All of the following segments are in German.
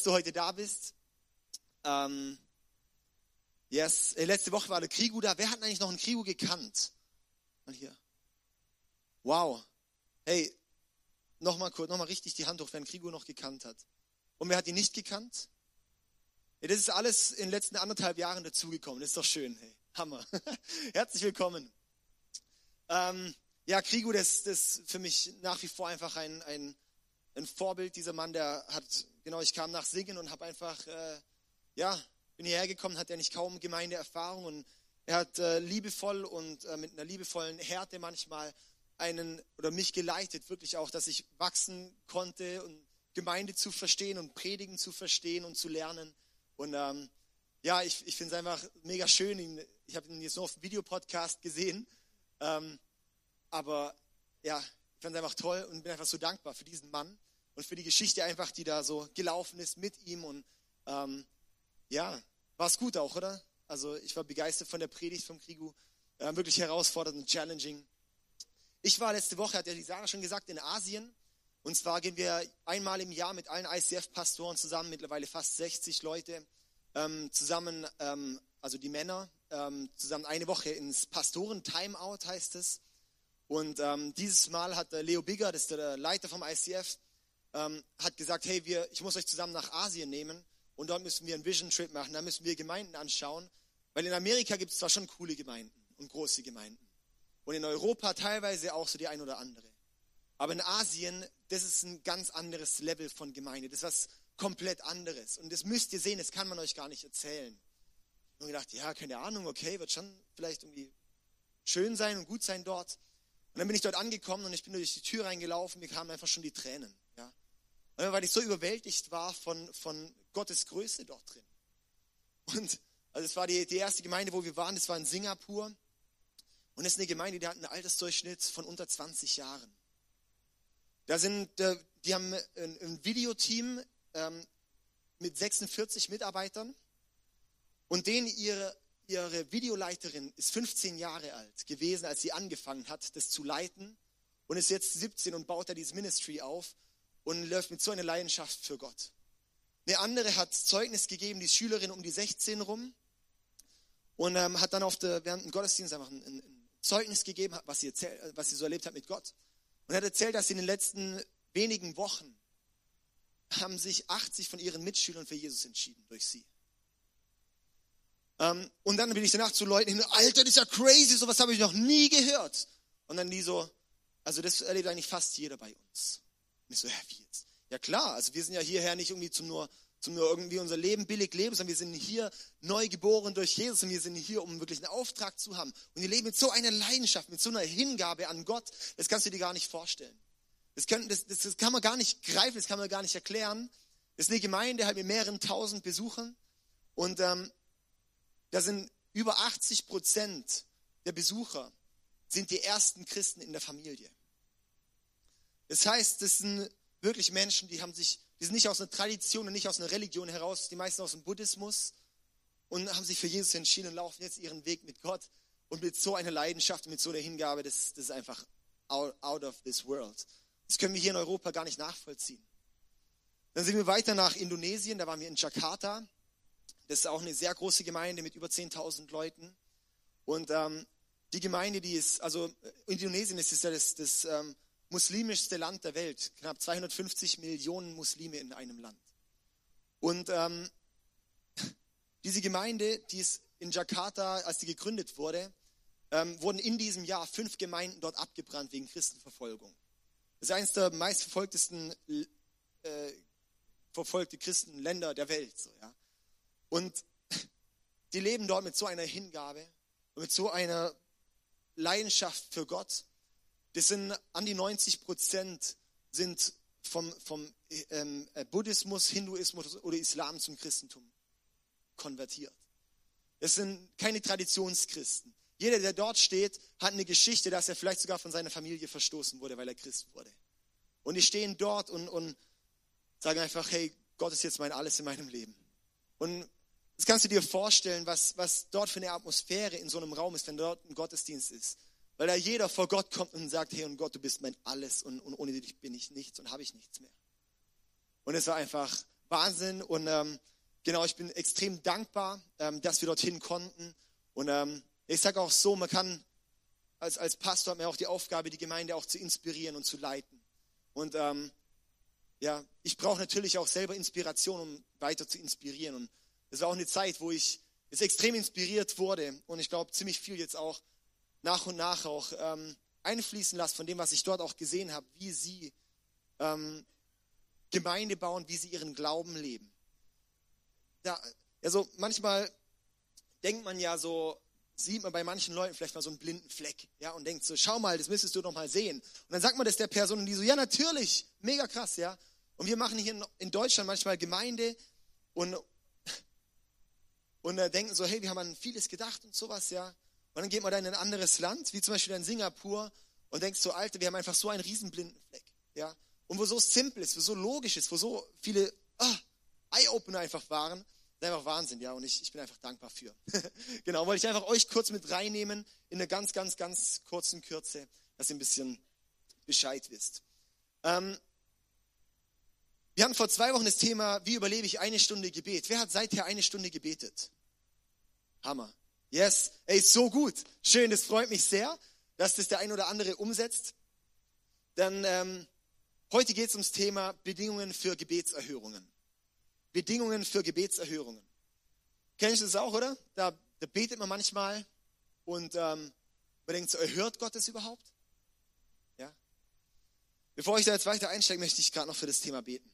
dass du heute da bist. Ähm, yes, äh, letzte Woche war der Krigu da. Wer hat eigentlich noch einen Krigu gekannt? Mal hier. Wow. Hey, nochmal kurz, nochmal richtig die Hand hoch, wer einen Krigu noch gekannt hat. Und wer hat ihn nicht gekannt? Ja, das ist alles in den letzten anderthalb Jahren dazugekommen. Das ist doch schön. Hey, Hammer. Herzlich willkommen. Ähm, ja, Krigu, das, das ist für mich nach wie vor einfach ein, ein, ein Vorbild. Dieser Mann, der hat, genau, ich kam nach Singen und habe einfach, äh, ja, bin hierher gekommen, hat ja nicht kaum Gemeindeerfahrung und er hat äh, liebevoll und äh, mit einer liebevollen Härte manchmal einen oder mich geleitet, wirklich auch, dass ich wachsen konnte und Gemeinde zu verstehen und Predigen zu verstehen und zu lernen. Und ähm, ja, ich, ich finde es einfach mega schön. Ich habe ihn jetzt nur auf dem Videopodcast gesehen. Ähm, aber ja, fand es einfach toll und bin einfach so dankbar für diesen Mann und für die Geschichte einfach, die da so gelaufen ist mit ihm. Und ähm, ja, war es gut auch, oder? Also ich war begeistert von der Predigt vom Krigu. Äh, wirklich herausfordernd und challenging. Ich war letzte Woche, hat ja die Sarah schon gesagt, in Asien. Und zwar gehen wir einmal im Jahr mit allen ICF-Pastoren zusammen, mittlerweile fast 60 Leute, ähm, zusammen, ähm, also die Männer, ähm, zusammen eine Woche ins Pastoren-Timeout heißt es. Und ähm, dieses Mal hat der Leo Bigger, das ist der Leiter vom ICF, ähm, hat gesagt, hey, wir, ich muss euch zusammen nach Asien nehmen und dort müssen wir einen Vision Trip machen, da müssen wir Gemeinden anschauen, weil in Amerika gibt es zwar schon coole Gemeinden und große Gemeinden und in Europa teilweise auch so die ein oder andere. Aber in Asien, das ist ein ganz anderes Level von Gemeinde. Das ist was komplett anderes. Und das müsst ihr sehen, das kann man euch gar nicht erzählen. Habe gedacht, ja, keine Ahnung, okay, wird schon vielleicht irgendwie schön sein und gut sein dort. Und dann bin ich dort angekommen und ich bin durch die Tür reingelaufen, mir kamen einfach schon die Tränen. Ja. Weil ich so überwältigt war von, von Gottes Größe dort drin. Und also es war die, die erste Gemeinde, wo wir waren, das war in Singapur. Und es ist eine Gemeinde, die hat einen Altersdurchschnitt von unter 20 Jahren. Da sind, die haben ein Videoteam ähm, mit 46 Mitarbeitern und denen ihre, ihre Videoleiterin ist 15 Jahre alt gewesen, als sie angefangen hat, das zu leiten und ist jetzt 17 und baut da dieses Ministry auf und läuft mit so einer Leidenschaft für Gott. Eine andere hat Zeugnis gegeben, die Schülerin um die 16 rum und ähm, hat dann auf der, während dem Gottesdienst einfach ein, ein Zeugnis gegeben, was sie, erzählt, was sie so erlebt hat mit Gott. Und hat erzählt, dass in den letzten wenigen Wochen haben sich 80 von ihren Mitschülern für Jesus entschieden durch sie. Ähm, und dann bin ich danach zu Leuten hin, Alter, das ist ja crazy, sowas habe ich noch nie gehört. Und dann die so, also das erlebt eigentlich fast jeder bei uns. Und ich so, ja, wie jetzt? Ja klar, also wir sind ja hierher nicht irgendwie zum nur, zum nur irgendwie unser Leben billig leben, sondern wir sind hier neu geboren durch Jesus und wir sind hier, um wirklich einen Auftrag zu haben. Und wir leben mit so einer Leidenschaft, mit so einer Hingabe an Gott, das kannst du dir gar nicht vorstellen. Das kann, das, das, das kann man gar nicht greifen, das kann man gar nicht erklären. Das ist eine Gemeinde halt mit mehreren tausend Besuchern und ähm, da sind über 80 Prozent der Besucher sind die ersten Christen in der Familie. Das heißt, das sind wirklich Menschen, die haben sich, die sind nicht aus einer Tradition und nicht aus einer Religion heraus, die meisten aus dem Buddhismus und haben sich für Jesus entschieden und laufen jetzt ihren Weg mit Gott und mit so einer Leidenschaft und mit so einer Hingabe, das, das ist einfach out, out of this world. Das können wir hier in Europa gar nicht nachvollziehen. Dann sind wir weiter nach Indonesien, da waren wir in Jakarta. Das ist auch eine sehr große Gemeinde mit über 10.000 Leuten. Und ähm, die Gemeinde, die ist, also Indonesien ist ja das, das ähm, muslimischste Land der Welt. Knapp 250 Millionen Muslime in einem Land. Und ähm, diese Gemeinde, die ist in Jakarta, als die gegründet wurde, ähm, wurden in diesem Jahr fünf Gemeinden dort abgebrannt wegen Christenverfolgung. Das ist eines der meistverfolgtesten äh, verfolgte Christenländer der Welt. So, ja. Und die leben dort mit so einer Hingabe und mit so einer Leidenschaft für Gott. Das sind an die 90 Prozent sind vom, vom ähm, Buddhismus, Hinduismus oder Islam zum Christentum konvertiert. Es sind keine Traditionschristen. Jeder, der dort steht, hat eine Geschichte, dass er vielleicht sogar von seiner Familie verstoßen wurde, weil er Christ wurde. Und die stehen dort und, und sagen einfach, hey, Gott ist jetzt mein Alles in meinem Leben. Und das kannst du dir vorstellen, was, was dort für eine Atmosphäre in so einem Raum ist, wenn dort ein Gottesdienst ist. Weil da jeder vor Gott kommt und sagt, hey und Gott, du bist mein Alles und, und ohne dich bin ich nichts und habe ich nichts mehr. Und es war einfach Wahnsinn. Und ähm, genau, ich bin extrem dankbar, ähm, dass wir dorthin konnten. Und ähm, ich sage auch so, man kann als, als Pastor hat man auch die Aufgabe, die Gemeinde auch zu inspirieren und zu leiten. Und ähm, ja, ich brauche natürlich auch selber Inspiration, um weiter zu inspirieren. Und das war auch eine Zeit, wo ich jetzt extrem inspiriert wurde und ich glaube ziemlich viel jetzt auch nach und nach auch ähm, einfließen lasse von dem, was ich dort auch gesehen habe, wie sie ähm, Gemeinde bauen, wie sie ihren Glauben leben. Da, also manchmal denkt man ja so, sieht man bei manchen Leuten vielleicht mal so einen blinden Fleck, ja, und denkt so, schau mal, das müsstest du doch mal sehen. Und dann sagt man das der Person und die so, ja, natürlich, mega krass, ja. Und wir machen hier in Deutschland manchmal Gemeinde und, und äh, denken so, hey, wir haben an vieles gedacht und sowas, ja. Und dann geht man da in ein anderes Land, wie zum Beispiel in Singapur, und denkst so, Alter, wir haben einfach so einen riesen blinden Fleck, ja. Und wo so simpel ist, wo so logisch ist, wo so viele ah, Eye-Opener einfach waren, das ist einfach Wahnsinn, ja, und ich, ich bin einfach dankbar für. genau, wollte ich einfach euch kurz mit reinnehmen in einer ganz, ganz, ganz kurzen Kürze, dass ihr ein bisschen Bescheid wisst. Ähm, wir hatten vor zwei Wochen das Thema, wie überlebe ich eine Stunde Gebet? Wer hat seither eine Stunde gebetet? Hammer. Yes, ey, so gut. Schön, das freut mich sehr, dass das der ein oder andere umsetzt. Dann ähm, heute geht es ums Thema Bedingungen für Gebetserhörungen. Bedingungen für Gebetserhörungen. Kennst du das auch, oder? Da, da betet man manchmal und ähm, man denkt so, erhört Gott das überhaupt? Ja? Bevor ich da jetzt weiter einsteige, möchte ich gerade noch für das Thema beten.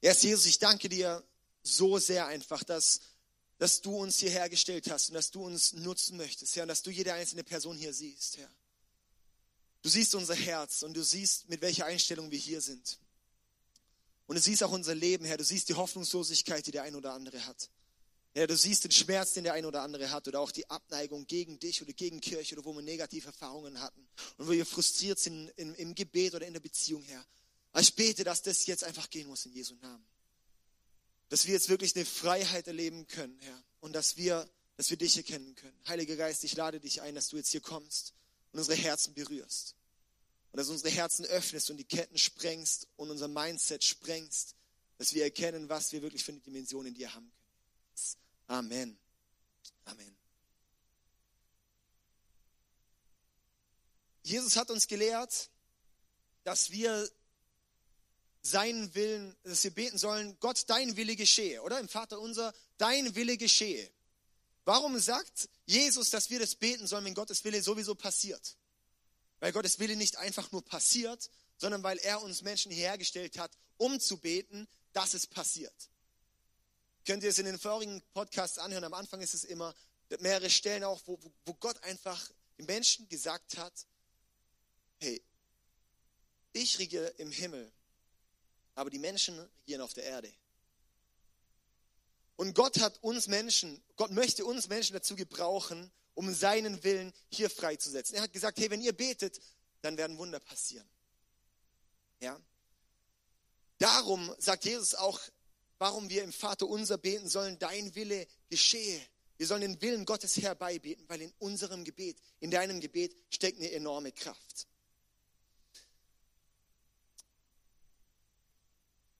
Erst Jesus, ich danke dir so sehr einfach, dass, dass du uns hierher gestellt hast und dass du uns nutzen möchtest, Herr, und dass du jede einzelne Person hier siehst, Herr. Du siehst unser Herz und du siehst, mit welcher Einstellung wir hier sind. Und du siehst auch unser Leben, Herr. Du siehst die Hoffnungslosigkeit, die der ein oder andere hat. Herr, du siehst den Schmerz, den der ein oder andere hat oder auch die Abneigung gegen dich oder gegen Kirche oder wo wir negative Erfahrungen hatten und wo wir frustriert sind im, im Gebet oder in der Beziehung, Herr. Aber ich bete, dass das jetzt einfach gehen muss in Jesu Namen. Dass wir jetzt wirklich eine Freiheit erleben können, Herr. Und dass wir, dass wir dich erkennen können. Heiliger Geist, ich lade dich ein, dass du jetzt hier kommst und unsere Herzen berührst. Und dass unsere Herzen öffnest und die Ketten sprengst und unser Mindset sprengst, dass wir erkennen, was wir wirklich für eine Dimension in dir haben können. Amen. Amen. Jesus hat uns gelehrt, dass wir seinen Willen, dass wir beten sollen, Gott, dein Wille geschehe, oder? Im Vater unser, dein Wille geschehe. Warum sagt Jesus, dass wir das beten sollen, wenn Gottes Wille sowieso passiert? Weil Gottes Wille nicht einfach nur passiert, sondern weil er uns Menschen hergestellt hat, um zu beten, dass es passiert. Könnt ihr es in den vorigen Podcasts anhören? Am Anfang ist es immer mehrere Stellen auch, wo, wo Gott einfach den Menschen gesagt hat, hey, ich regiere im Himmel, aber die Menschen regieren auf der Erde. Und Gott hat uns Menschen, Gott möchte uns Menschen dazu gebrauchen, um seinen Willen hier freizusetzen. Er hat gesagt, hey, wenn ihr betet, dann werden Wunder passieren. Ja? Darum sagt Jesus auch, warum wir im Vater unser beten sollen, dein Wille geschehe. Wir sollen den Willen Gottes herbeibeten, weil in unserem Gebet, in deinem Gebet steckt eine enorme Kraft.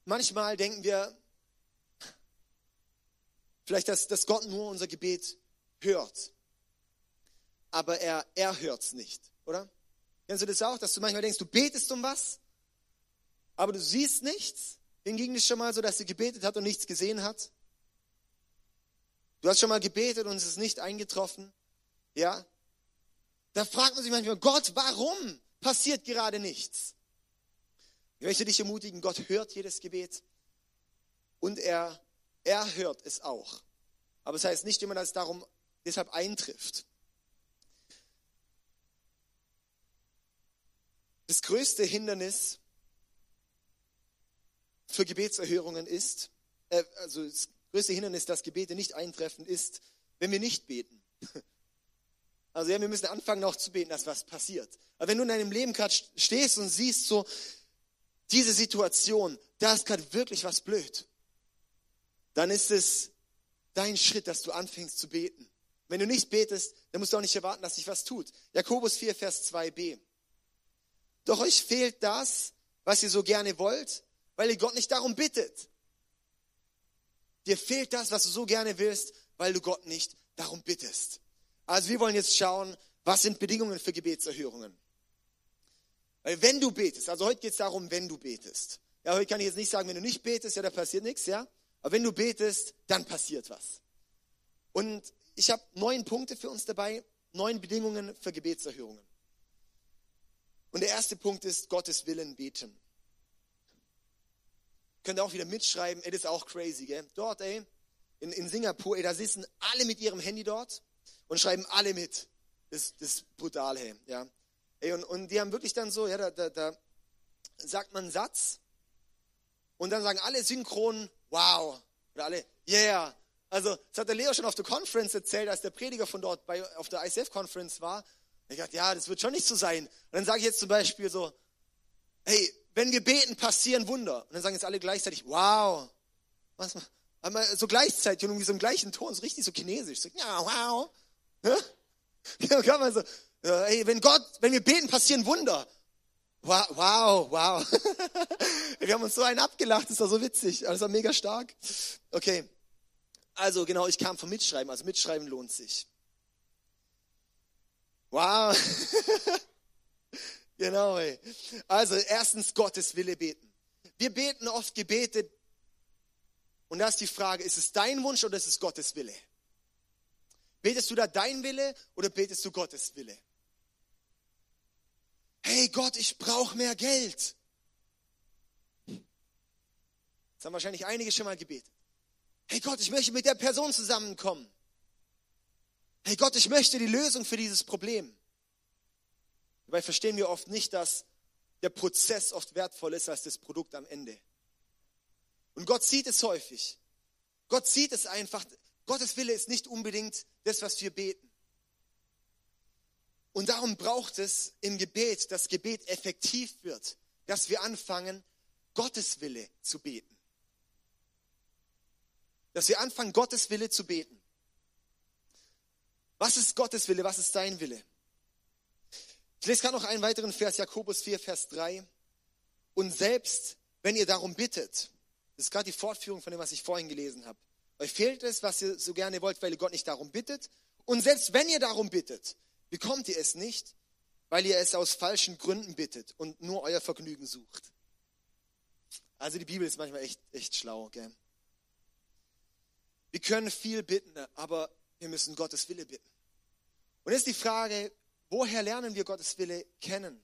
Manchmal denken wir vielleicht, dass, dass Gott nur unser Gebet hört aber er, er hört es nicht, oder? Kennst du das auch, dass du manchmal denkst, du betest um was, aber du siehst nichts? Wen ging es schon mal so, dass sie gebetet hat und nichts gesehen hat? Du hast schon mal gebetet und es ist nicht eingetroffen, ja? Da fragt man sich manchmal, Gott, warum passiert gerade nichts? Ich möchte dich ermutigen, Gott hört jedes Gebet und er, er hört es auch. Aber es das heißt nicht immer, dass es darum deshalb eintrifft. Das größte Hindernis für Gebetserhörungen ist, äh, also das größte Hindernis, dass Gebete nicht eintreffen, ist, wenn wir nicht beten. Also ja, wir müssen anfangen auch zu beten, dass was passiert. Aber wenn du in deinem Leben gerade stehst und siehst so, diese Situation, da ist gerade wirklich was blöd, dann ist es dein Schritt, dass du anfängst zu beten. Wenn du nicht betest, dann musst du auch nicht erwarten, dass sich was tut. Jakobus 4, Vers 2b. Doch euch fehlt das, was ihr so gerne wollt, weil ihr Gott nicht darum bittet. Dir fehlt das, was du so gerne willst, weil du Gott nicht darum bittest. Also wir wollen jetzt schauen, was sind Bedingungen für Gebetserhörungen. Weil wenn du betest, also heute geht es darum, wenn du betest. Ja, heute kann ich jetzt nicht sagen, wenn du nicht betest, ja, da passiert nichts, ja. Aber wenn du betest, dann passiert was. Und ich habe neun Punkte für uns dabei, neun Bedingungen für Gebetserhörungen. Und der erste Punkt ist Gottes Willen beten. Könnt ihr auch wieder mitschreiben, ey, das ist auch crazy, gell? Dort, ey, in, in Singapur, ey, da sitzen alle mit ihrem Handy dort und schreiben alle mit. Das, das ist brutal, hey, ja. Ey, und, und die haben wirklich dann so, ja, da, da, da sagt man einen Satz und dann sagen alle synchron, wow. Oder alle, yeah. Also, das hat der Leo schon auf der Conference erzählt, als der Prediger von dort bei, auf der ICF-Conference war. Ich dachte, ja, das wird schon nicht so sein. Und dann sage ich jetzt zum Beispiel so, hey, wenn wir beten, passieren Wunder. Und dann sagen jetzt alle gleichzeitig, wow. Was, einmal so gleichzeitig und irgendwie so im gleichen Ton, so richtig so chinesisch. So, ja, wow. Ja, kann man so, hey, wenn Gott, wenn wir beten, passieren Wunder. Wow, wow, wow. wir haben uns so einen abgelacht, das war so witzig, das war mega stark. Okay, also genau, ich kam vom Mitschreiben, also Mitschreiben lohnt sich. Wow. genau, ey. Also erstens Gottes Wille beten. Wir beten oft Gebete und da ist die Frage, ist es dein Wunsch oder ist es Gottes Wille? Betest du da dein Wille oder betest du Gottes Wille? Hey Gott, ich brauche mehr Geld. Das haben wahrscheinlich einige schon mal gebetet. Hey Gott, ich möchte mit der Person zusammenkommen. Hey Gott, ich möchte die Lösung für dieses Problem. Dabei verstehen wir oft nicht, dass der Prozess oft wertvoll ist als das Produkt am Ende. Und Gott sieht es häufig. Gott sieht es einfach. Gottes Wille ist nicht unbedingt das, was wir beten. Und darum braucht es im Gebet, dass Gebet effektiv wird, dass wir anfangen, Gottes Wille zu beten. Dass wir anfangen, Gottes Wille zu beten. Was ist Gottes Wille? Was ist dein Wille? Ich lese gerade noch einen weiteren Vers, Jakobus 4, Vers 3. Und selbst wenn ihr darum bittet, das ist gerade die Fortführung von dem, was ich vorhin gelesen habe. Euch fehlt es, was ihr so gerne wollt, weil ihr Gott nicht darum bittet. Und selbst wenn ihr darum bittet, bekommt ihr es nicht, weil ihr es aus falschen Gründen bittet und nur euer Vergnügen sucht. Also die Bibel ist manchmal echt, echt schlau. Gell? Wir können viel bitten, aber wir müssen Gottes Wille bitten. Und jetzt die Frage, woher lernen wir Gottes Wille kennen?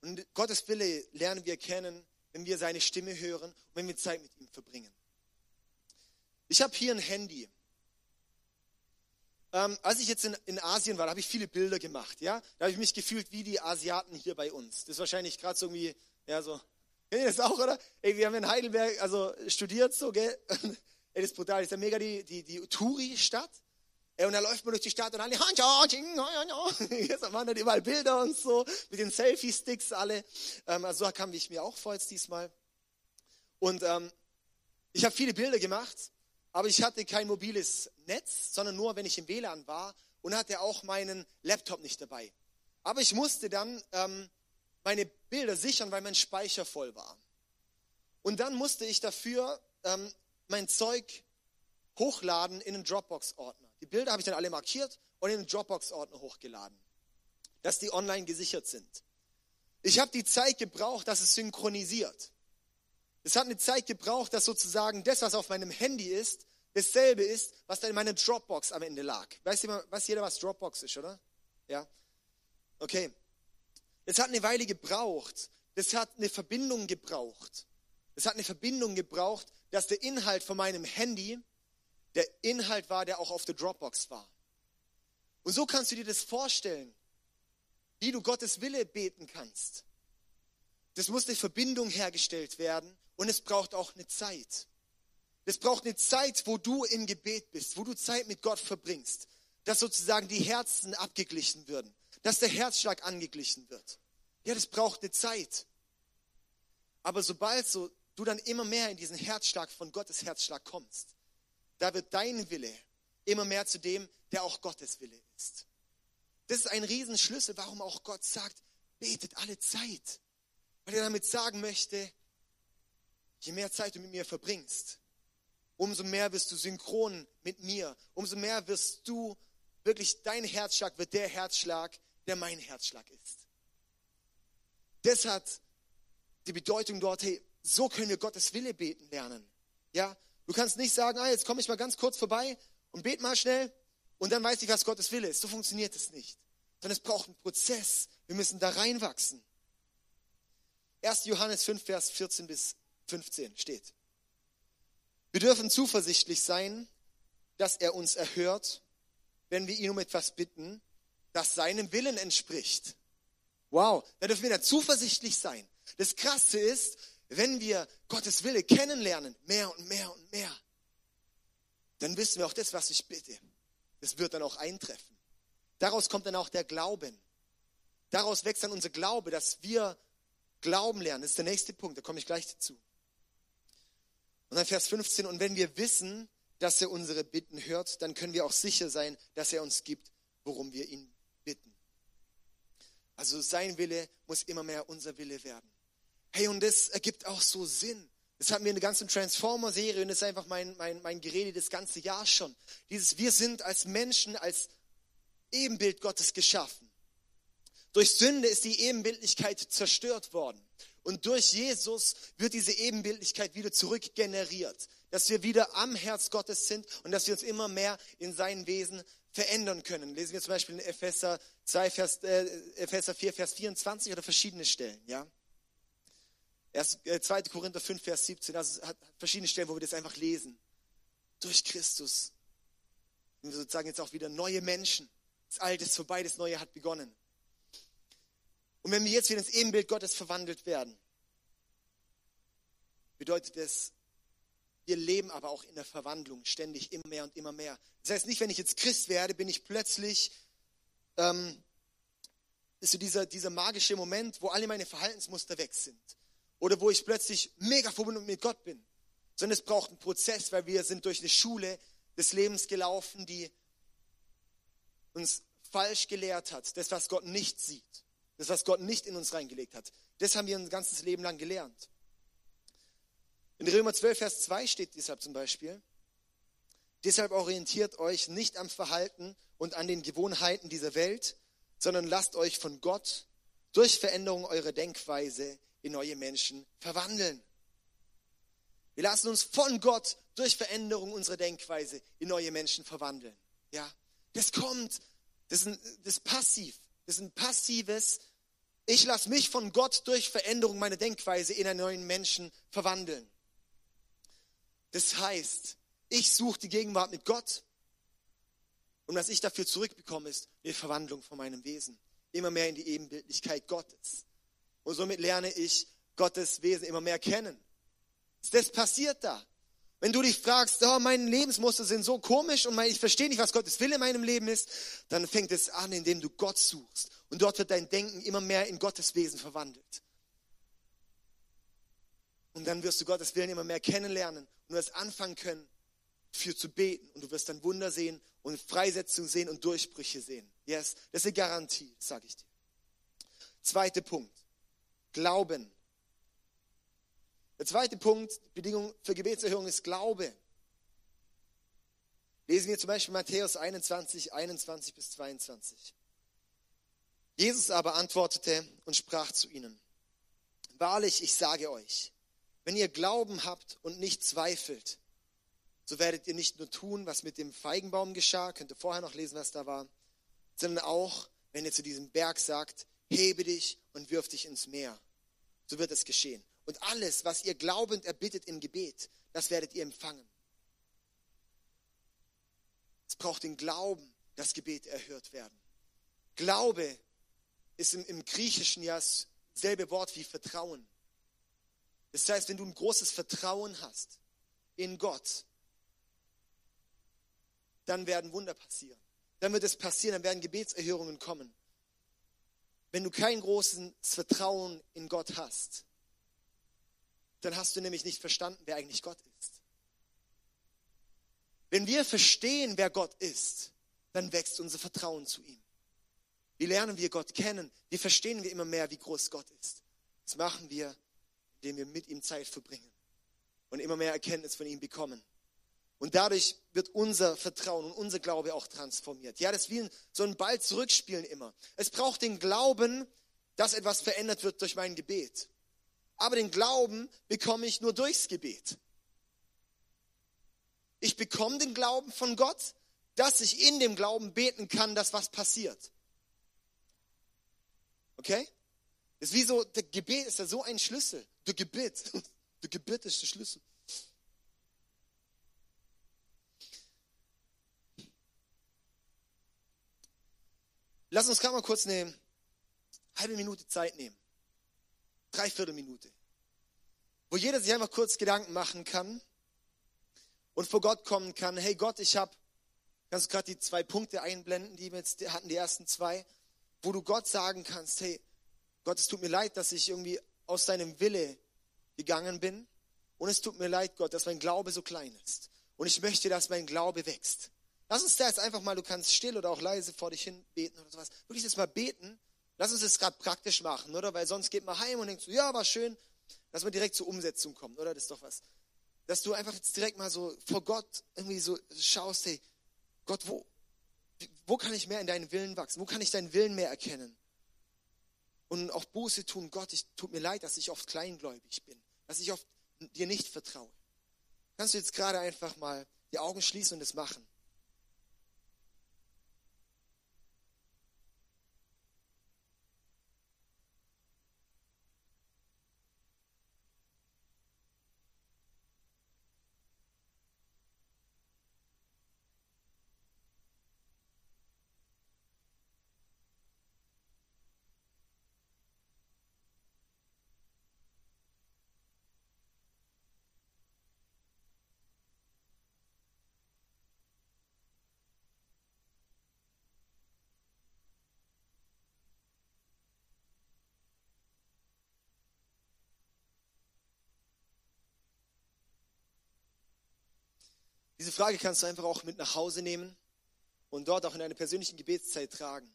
Und Gottes Wille lernen wir kennen, wenn wir seine Stimme hören und wenn wir Zeit mit ihm verbringen. Ich habe hier ein Handy. Ähm, als ich jetzt in, in Asien war, habe ich viele Bilder gemacht. Ja? Da habe ich mich gefühlt wie die Asiaten hier bei uns. Das ist wahrscheinlich gerade so irgendwie, ja so, kennt ihr das auch, oder? Ey, wir haben in Heidelberg also studiert so, gell? Ey, das ist brutal. Das ist ja mega die, die, die Touri-Stadt. Und da läuft man durch die Stadt und alle, jetzt waren dann überall Bilder und so, mit den Selfie-Sticks alle. Ähm, also so kam ich mir auch vor jetzt diesmal. Und ähm, ich habe viele Bilder gemacht, aber ich hatte kein mobiles Netz, sondern nur, wenn ich im WLAN war und hatte auch meinen Laptop nicht dabei. Aber ich musste dann ähm, meine Bilder sichern, weil mein Speicher voll war. Und dann musste ich dafür ähm, mein Zeug hochladen in einen Dropbox-Ordner. Die Bilder habe ich dann alle markiert und in einen Dropbox-Ordner hochgeladen, dass die online gesichert sind. Ich habe die Zeit gebraucht, dass es synchronisiert. Es hat eine Zeit gebraucht, dass sozusagen das, was auf meinem Handy ist, dasselbe ist, was da in meiner Dropbox am Ende lag. Weiß jeder, weiß jeder was Dropbox ist, oder? Ja? Okay. Es hat eine Weile gebraucht. Das hat eine Verbindung gebraucht. Es hat eine Verbindung gebraucht, dass der Inhalt von meinem Handy der Inhalt war, der auch auf der Dropbox war. Und so kannst du dir das vorstellen, wie du Gottes Wille beten kannst. Das muss eine Verbindung hergestellt werden und es braucht auch eine Zeit. Es braucht eine Zeit, wo du im Gebet bist, wo du Zeit mit Gott verbringst, dass sozusagen die Herzen abgeglichen werden, dass der Herzschlag angeglichen wird. Ja, das braucht eine Zeit. Aber sobald so du dann immer mehr in diesen Herzschlag von Gottes Herzschlag kommst, da wird dein Wille immer mehr zu dem, der auch Gottes Wille ist. Das ist ein Riesenschlüssel, warum auch Gott sagt, betet alle Zeit. Weil er damit sagen möchte, je mehr Zeit du mit mir verbringst, umso mehr wirst du synchron mit mir, umso mehr wirst du wirklich, dein Herzschlag wird der Herzschlag, der mein Herzschlag ist. Das hat die Bedeutung dort, hey, so können wir Gottes Wille beten lernen. Ja, du kannst nicht sagen, ah, jetzt komme ich mal ganz kurz vorbei und bete mal schnell und dann weiß ich, was Gottes Wille ist. So funktioniert es nicht. Sondern es braucht einen Prozess. Wir müssen da reinwachsen. 1. Johannes 5, Vers 14 bis 15 steht. Wir dürfen zuversichtlich sein, dass er uns erhört, wenn wir ihn um etwas bitten, das seinem Willen entspricht. Wow, da dürfen wir da zuversichtlich sein. Das Krasse ist, wenn wir Gottes Wille kennenlernen, mehr und mehr und mehr, dann wissen wir auch das, was ich bitte. Das wird dann auch eintreffen. Daraus kommt dann auch der Glauben. Daraus wächst dann unser Glaube, dass wir Glauben lernen. Das ist der nächste Punkt, da komme ich gleich dazu. Und dann Vers 15, und wenn wir wissen, dass er unsere Bitten hört, dann können wir auch sicher sein, dass er uns gibt, worum wir ihn bitten. Also sein Wille muss immer mehr unser Wille werden. Hey, und das ergibt auch so Sinn. Das hatten wir in der ganzen Transformer-Serie und das ist einfach mein, mein, mein Gerede das ganze Jahr schon. Dieses, wir sind als Menschen, als Ebenbild Gottes geschaffen. Durch Sünde ist die Ebenbildlichkeit zerstört worden. Und durch Jesus wird diese Ebenbildlichkeit wieder zurückgeneriert. Dass wir wieder am Herz Gottes sind und dass wir uns immer mehr in sein Wesen verändern können. Lesen wir zum Beispiel in Epheser 2, Vers, äh, Epheser 4, Vers 24 oder verschiedene Stellen, ja. Erst, äh, 2. Korinther 5, Vers 17, also hat verschiedene Stellen, wo wir das einfach lesen. Durch Christus sind wir sozusagen jetzt auch wieder neue Menschen. Das Alte ist vorbei, das Neue hat begonnen. Und wenn wir jetzt wieder ins Ebenbild Gottes verwandelt werden, bedeutet das, wir leben aber auch in der Verwandlung ständig immer mehr und immer mehr. Das heißt nicht, wenn ich jetzt Christ werde, bin ich plötzlich, ähm, ist so dieser, dieser magische Moment, wo alle meine Verhaltensmuster weg sind. Oder wo ich plötzlich mega verbunden mit Gott bin. Sondern es braucht einen Prozess, weil wir sind durch eine Schule des Lebens gelaufen, die uns falsch gelehrt hat. Das, was Gott nicht sieht. Das, was Gott nicht in uns reingelegt hat. Das haben wir ein ganzes Leben lang gelernt. In Römer 12, Vers 2 steht deshalb zum Beispiel, deshalb orientiert euch nicht am Verhalten und an den Gewohnheiten dieser Welt, sondern lasst euch von Gott durch Veränderung eurer Denkweise in neue Menschen verwandeln. Wir lassen uns von Gott durch Veränderung unserer Denkweise in neue Menschen verwandeln. Ja, das kommt, das ist, ein, das ist passiv. Das ist ein passives, ich lasse mich von Gott durch Veränderung meiner Denkweise in einen neuen Menschen verwandeln. Das heißt, ich suche die Gegenwart mit Gott und was ich dafür zurückbekomme, ist die Verwandlung von meinem Wesen. Immer mehr in die Ebenbildlichkeit Gottes. Und somit lerne ich Gottes Wesen immer mehr kennen. Das passiert da. Wenn du dich fragst, oh, meine Lebensmuster sind so komisch und ich verstehe nicht, was Gottes Wille in meinem Leben ist, dann fängt es an, indem du Gott suchst. Und dort wird dein Denken immer mehr in Gottes Wesen verwandelt. Und dann wirst du Gottes Willen immer mehr kennenlernen und wirst anfangen können, für zu beten. Und du wirst dann Wunder sehen und Freisetzung sehen und Durchbrüche sehen. Yes, das ist eine Garantie, sage ich dir. Zweiter Punkt. Glauben. Der zweite Punkt, Bedingung für Gebetserhörung ist Glaube. Lesen wir zum Beispiel Matthäus 21, 21 bis 22. Jesus aber antwortete und sprach zu ihnen, Wahrlich, ich sage euch, wenn ihr Glauben habt und nicht zweifelt, so werdet ihr nicht nur tun, was mit dem Feigenbaum geschah, könnt ihr vorher noch lesen, was da war, sondern auch, wenn ihr zu diesem Berg sagt, hebe dich und wirf dich ins Meer, so wird es geschehen. Und alles, was ihr glaubend erbittet im Gebet, das werdet ihr empfangen. Es braucht den Glauben, dass Gebet erhört werden. Glaube ist im, im Griechischen ja dasselbe Wort wie Vertrauen. Das heißt, wenn du ein großes Vertrauen hast in Gott, dann werden Wunder passieren. Dann wird es passieren, dann werden Gebetserhörungen kommen. Wenn du kein großes Vertrauen in Gott hast, dann hast du nämlich nicht verstanden, wer eigentlich Gott ist. Wenn wir verstehen, wer Gott ist, dann wächst unser Vertrauen zu ihm. Wie lernen wir Gott kennen? Wie verstehen wir immer mehr, wie groß Gott ist? Das machen wir, indem wir mit ihm Zeit verbringen. und immer mehr Erkenntnis von ihm bekommen. Und dadurch wird unser Vertrauen und unser Glaube auch transformiert. Ja, das ist wie so ein Ball zurückspielen immer. Es braucht den Glauben, dass etwas verändert wird durch mein Gebet. Aber den Glauben bekomme ich nur durchs Gebet. Ich bekomme den Glauben von Gott, dass ich in dem Glauben beten kann, dass was passiert. Okay? Das ist wie so, der Gebet ist ja so ein Schlüssel. Der Gebet. Der Gebet ist der Schlüssel. Lass uns gerade mal kurz eine halbe Minute Zeit nehmen. Dreiviertel Minute. Wo jeder sich einfach kurz Gedanken machen kann und vor Gott kommen kann. Hey Gott, ich habe, kannst du gerade die zwei Punkte einblenden, die wir jetzt hatten, die ersten zwei, wo du Gott sagen kannst, hey Gott, es tut mir leid, dass ich irgendwie aus deinem Wille gegangen bin. Und es tut mir leid, Gott, dass mein Glaube so klein ist. Und ich möchte, dass mein Glaube wächst. Lass uns da jetzt einfach mal, du kannst still oder auch leise vor dich hin beten oder sowas. Wirklich jetzt mal beten. Lass uns das gerade praktisch machen, oder? Weil sonst geht man heim und denkt so, ja, war schön, dass man direkt zur Umsetzung kommt, oder? Das ist doch was. Dass du einfach jetzt direkt mal so vor Gott irgendwie so schaust, hey, Gott, wo, wo kann ich mehr in deinen Willen wachsen? Wo kann ich deinen Willen mehr erkennen? Und auch Buße tun, Gott, ich tut mir leid, dass ich oft kleingläubig bin, dass ich oft dir nicht vertraue. Kannst du jetzt gerade einfach mal die Augen schließen und das machen? Diese Frage kannst du einfach auch mit nach Hause nehmen und dort auch in deine persönlichen Gebetszeit tragen.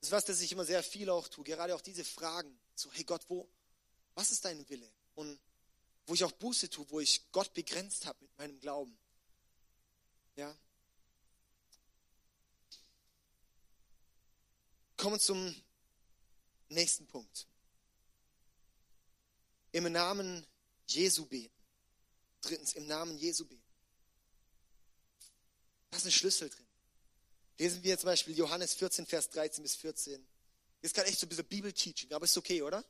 Das ist was, das ich immer sehr viel auch tue. Gerade auch diese Fragen. So, hey Gott, wo, was ist dein Wille? Und wo ich auch Buße tue, wo ich Gott begrenzt habe mit meinem Glauben. Ja. Kommen zum nächsten Punkt. Im Namen Jesu beten. Drittens, im Namen Jesu beten. Da ist ein Schlüssel drin. Lesen wir zum Beispiel Johannes 14, Vers 13 bis 14. Ist gerade echt so ein bisschen Bibel-Teaching, aber ist okay, oder?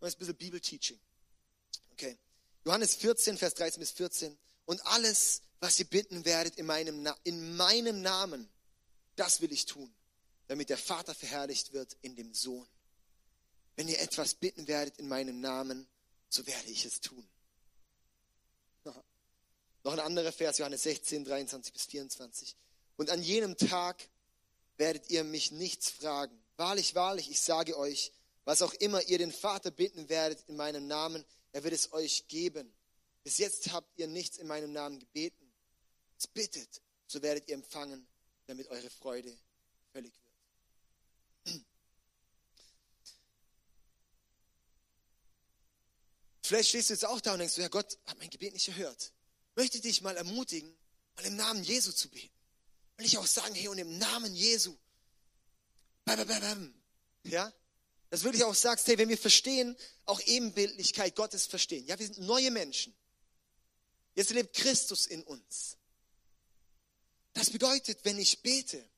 Das ist ein bisschen Bibel-Teaching. Okay. Johannes 14, Vers 13 bis 14. Und alles, was ihr bitten werdet in meinem, in meinem Namen, das will ich tun, damit der Vater verherrlicht wird in dem Sohn. Wenn ihr etwas bitten werdet in meinem Namen, so werde ich es tun. Noch ein anderer Vers, Johannes 16, 23 bis 24. Und an jenem Tag werdet ihr mich nichts fragen. Wahrlich, wahrlich, ich sage euch, was auch immer ihr den Vater bitten werdet in meinem Namen, er wird es euch geben. Bis jetzt habt ihr nichts in meinem Namen gebeten. Es bittet, so werdet ihr empfangen, damit eure Freude völlig wird. Vielleicht stehst du jetzt auch da und denkst, ja Gott hat mein Gebet nicht erhört möchte dich mal ermutigen, mal im Namen Jesu zu beten. Will ich auch sagen, hey, und im Namen Jesu. Bam, bam, bam, ja? Das wirklich auch sagst, hey, wenn wir verstehen, auch Ebenbildlichkeit Gottes verstehen. Ja, wir sind neue Menschen. Jetzt lebt Christus in uns. Das bedeutet, wenn ich bete,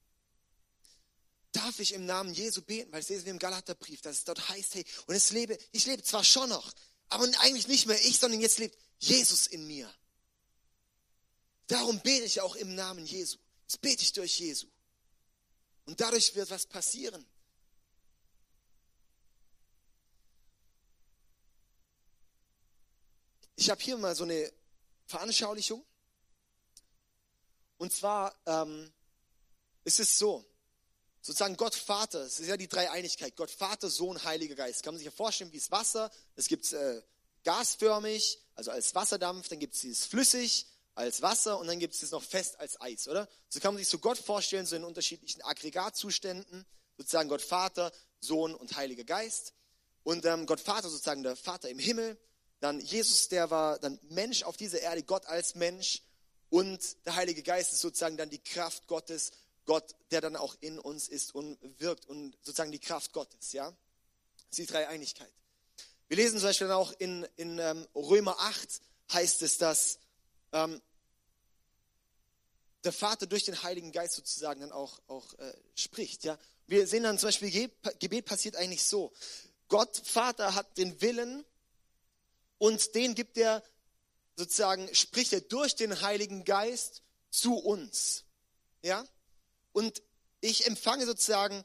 darf ich im Namen Jesu beten, weil es lesen wir im Galaterbrief, dass es dort heißt, hey, und es lebe, ich lebe zwar schon noch, aber eigentlich nicht mehr ich, sondern jetzt lebt Jesus in mir. Darum bete ich auch im Namen Jesu. Jetzt bete ich durch Jesu. Und dadurch wird was passieren. Ich habe hier mal so eine Veranschaulichung. Und zwar ähm, ist es so, sozusagen Gott Vater, es ist ja die Dreieinigkeit, Gott Vater, Sohn, Heiliger Geist. Kann man sich ja vorstellen, wie es Wasser, es gibt äh, gasförmig, also als Wasserdampf, dann gibt es dieses flüssig, als Wasser und dann gibt es das noch fest als Eis, oder? So kann man sich so Gott vorstellen, so in unterschiedlichen Aggregatzuständen, sozusagen Gott Vater, Sohn und Heiliger Geist. Und ähm, Gott Vater sozusagen der Vater im Himmel, dann Jesus, der war dann Mensch auf dieser Erde, Gott als Mensch und der Heilige Geist ist sozusagen dann die Kraft Gottes, Gott, der dann auch in uns ist und wirkt und sozusagen die Kraft Gottes, ja. Das ist die Dreieinigkeit. Wir lesen zum Beispiel dann auch in, in ähm, Römer 8 heißt es, dass ähm, der Vater durch den Heiligen Geist sozusagen dann auch, auch äh, spricht. Ja? Wir sehen dann zum Beispiel, Gebet passiert eigentlich so. Gott, Vater, hat den Willen und den gibt er sozusagen, spricht er durch den Heiligen Geist zu uns. Ja? Und ich empfange sozusagen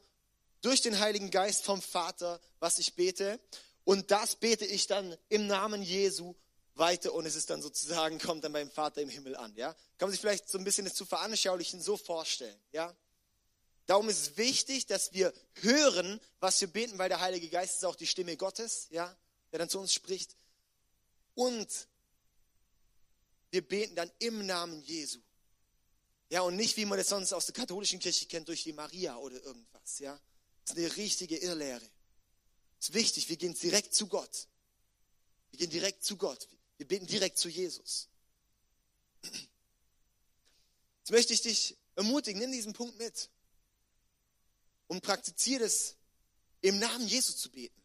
durch den Heiligen Geist vom Vater, was ich bete. Und das bete ich dann im Namen Jesu weiter und es ist dann sozusagen, kommt dann beim Vater im Himmel an. Ja? Kann man sich vielleicht so ein bisschen das zu veranschaulichen so vorstellen. Ja? Darum ist es wichtig, dass wir hören, was wir beten, weil der Heilige Geist ist auch die Stimme Gottes, ja, der dann zu uns spricht. Und wir beten dann im Namen Jesu. Ja, und nicht, wie man das sonst aus der katholischen Kirche kennt, durch die Maria oder irgendwas. Ja, das ist eine richtige Irrlehre. Das ist wichtig, wir gehen direkt zu Gott. Wir gehen direkt zu Gott. Wir beten direkt zu Jesus. Jetzt möchte ich dich ermutigen, nimm diesen Punkt mit und praktiziere es, im Namen Jesus zu beten.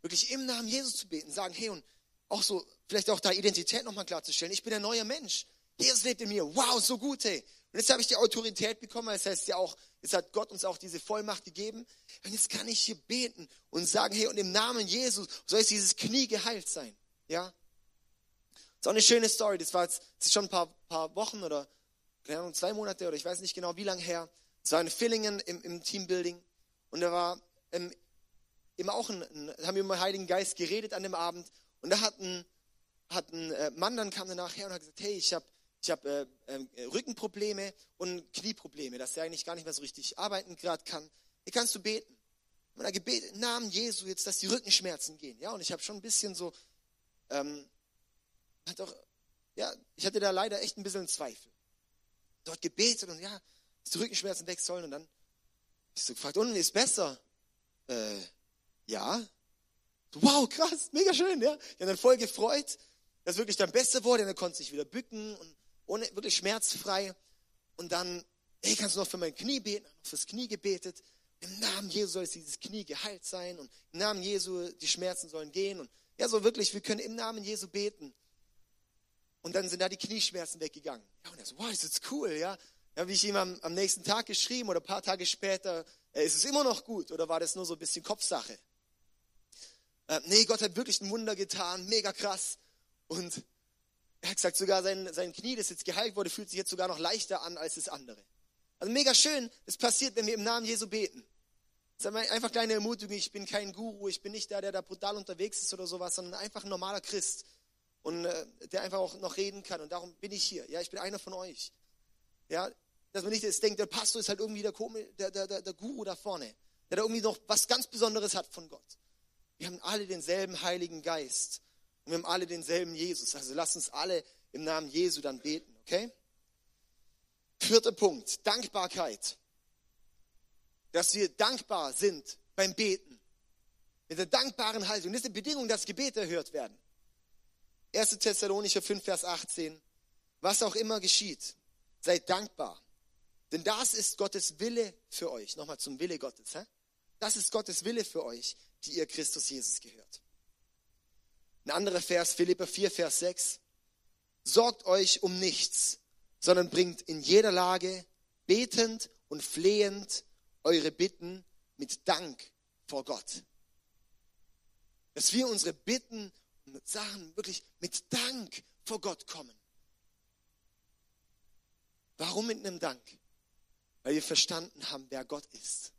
Wirklich im Namen Jesus zu beten. Sagen, hey, und auch so, vielleicht auch da Identität nochmal klarzustellen. Ich bin ein neuer Mensch. Jesus lebt in mir. Wow, so gut, hey. Und jetzt habe ich die Autorität bekommen. Das heißt ja auch, jetzt hat Gott uns auch diese Vollmacht gegeben. Und jetzt kann ich hier beten und sagen, hey, und im Namen Jesus soll jetzt dieses Knie geheilt sein. Ja? Auch eine schöne Story. Das war jetzt, schon ein paar, paar Wochen oder keine Ahnung, zwei Monate oder ich weiß nicht genau wie lange her. Es war in Villingen im, im Teambuilding. Und da war ähm, immer auch ein, ein, haben wir über den Heiligen Geist geredet an dem Abend. Und da hat ein, hat ein äh, Mann dann kam danach her und hat gesagt, hey, ich habe ich hab, äh, äh, Rückenprobleme und Knieprobleme, dass er eigentlich gar nicht mehr so richtig arbeiten gerade kann. Hier kannst du beten. Und er gebetet, im Namen Jesu jetzt, dass die Rückenschmerzen gehen. Ja, und ich habe schon ein bisschen so, ähm, hat doch, ja, ich hatte da leider echt ein bisschen Zweifel. Dort gebetet und ja, dass die Rückenschmerzen weg sollen. Und dann ich so gefragt, und ist besser? Äh, ja. Wow, krass, mega schön, ja. Ich habe dann voll gefreut, dass wirklich dann besser wurde. Und er konnte sich wieder bücken und ohne, wirklich schmerzfrei. Und dann, hey, kannst du noch für mein Knie beten? Noch fürs Knie gebetet. Im Namen Jesu soll dieses Knie geheilt sein und im Namen Jesu die Schmerzen sollen gehen. Und ja, so wirklich, wir können im Namen Jesu beten. Und dann sind da die Knieschmerzen weggegangen. Ja, und er so, wow, ist cool, ja. Ja, wie ich ihm am, am nächsten Tag geschrieben oder ein paar Tage später, äh, ist es immer noch gut oder war das nur so ein bisschen Kopfsache? Äh, nee, Gott hat wirklich ein Wunder getan, mega krass. Und er hat gesagt, sogar sein, sein Knie, das jetzt geheilt wurde, fühlt sich jetzt sogar noch leichter an als das andere. Also mega schön, das passiert, wenn wir im Namen Jesu beten. Das ist einfach kleine Ermutigung, ich bin kein Guru, ich bin nicht der, der da brutal unterwegs ist oder sowas, sondern einfach ein normaler Christ und äh, der einfach auch noch reden kann. Und darum bin ich hier. Ja, ich bin einer von euch. Ja, dass man nicht jetzt denkt, der Pastor ist halt irgendwie der, der, der, der Guru da vorne, der da irgendwie noch was ganz Besonderes hat von Gott. Wir haben alle denselben Heiligen Geist und wir haben alle denselben Jesus. Also lasst uns alle im Namen Jesu dann beten, okay? Vierter Punkt, Dankbarkeit. Dass wir dankbar sind beim Beten. Mit der dankbaren Haltung. Das ist eine Bedingung, dass Gebete erhört werden. 1. Thessalonicher 5, Vers 18. Was auch immer geschieht, seid dankbar. Denn das ist Gottes Wille für euch. Nochmal zum Wille Gottes. Hä? Das ist Gottes Wille für euch, die ihr Christus Jesus gehört. Ein anderer Vers, Philipper 4, Vers 6. Sorgt euch um nichts, sondern bringt in jeder Lage betend und flehend eure Bitten mit Dank vor Gott. Dass wir unsere Bitten Sachen wirklich mit Dank vor Gott kommen. Warum mit einem Dank? Weil wir verstanden haben, wer Gott ist.